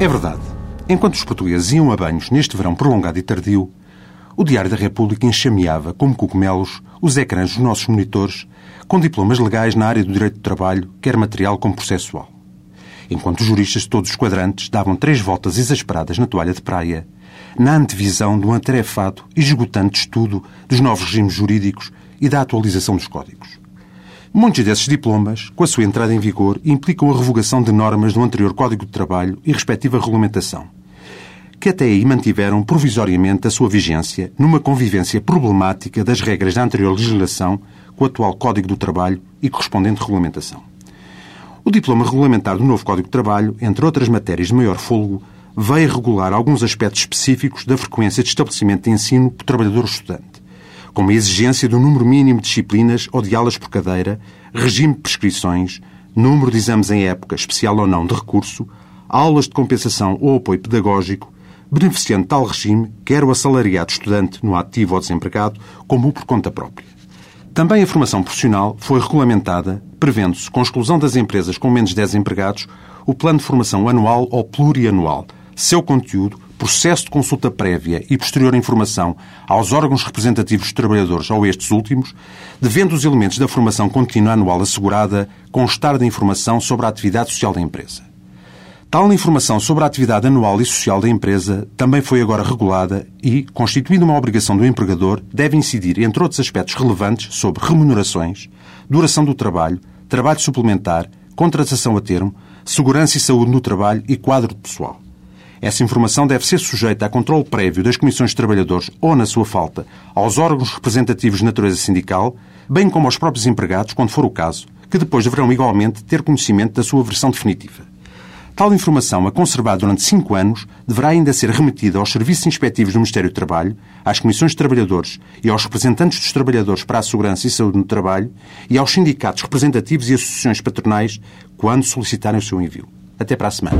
É verdade. Enquanto os portugueses iam a banhos neste verão prolongado e tardio, o Diário da República enxameava, como cogumelos, os ecrãs dos nossos monitores com diplomas legais na área do direito do trabalho, quer material como processual. Enquanto os juristas de todos os quadrantes davam três voltas exasperadas na toalha de praia, na antevisão de um e esgotante estudo dos novos regimes jurídicos e da atualização dos códigos. Muitos desses diplomas, com a sua entrada em vigor, implicam a revogação de normas do anterior Código de Trabalho e respectiva regulamentação, que até aí mantiveram provisoriamente a sua vigência numa convivência problemática das regras da anterior legislação com o atual Código do Trabalho e correspondente regulamentação. O diploma regulamentar do novo Código de Trabalho, entre outras matérias de maior folgo, veio regular alguns aspectos específicos da frequência de estabelecimento de ensino por trabalhador estudante, como a exigência do número mínimo de disciplinas ou de aulas por cadeira, regime de prescrições, número de exames em época, especial ou não, de recurso, aulas de compensação ou apoio pedagógico, beneficiando tal regime quer o assalariado estudante no ativo ou desempregado, como o por conta própria. Também a formação profissional foi regulamentada, prevendo-se, com exclusão das empresas com menos de 10 empregados, o plano de formação anual ou plurianual, seu conteúdo, processo de consulta prévia e posterior informação aos órgãos representativos dos trabalhadores ou estes últimos, devendo os elementos da formação contínua anual assegurada constar da informação sobre a atividade social da empresa. Tal informação sobre a atividade anual e social da empresa também foi agora regulada e, constituindo uma obrigação do empregador, deve incidir, entre outros aspectos relevantes, sobre remunerações, duração do trabalho, trabalho suplementar, contratação a termo, segurança e saúde no trabalho e quadro de pessoal. Essa informação deve ser sujeita a controle prévio das comissões de trabalhadores ou, na sua falta, aos órgãos representativos de natureza sindical, bem como aos próprios empregados, quando for o caso, que depois deverão igualmente ter conhecimento da sua versão definitiva. Tal informação, a conservar durante cinco anos, deverá ainda ser remetida aos serviços inspectivos do Ministério do Trabalho, às comissões de trabalhadores e aos representantes dos trabalhadores para a segurança e saúde no trabalho e aos sindicatos representativos e associações patronais quando solicitarem o seu envio. Até para a semana.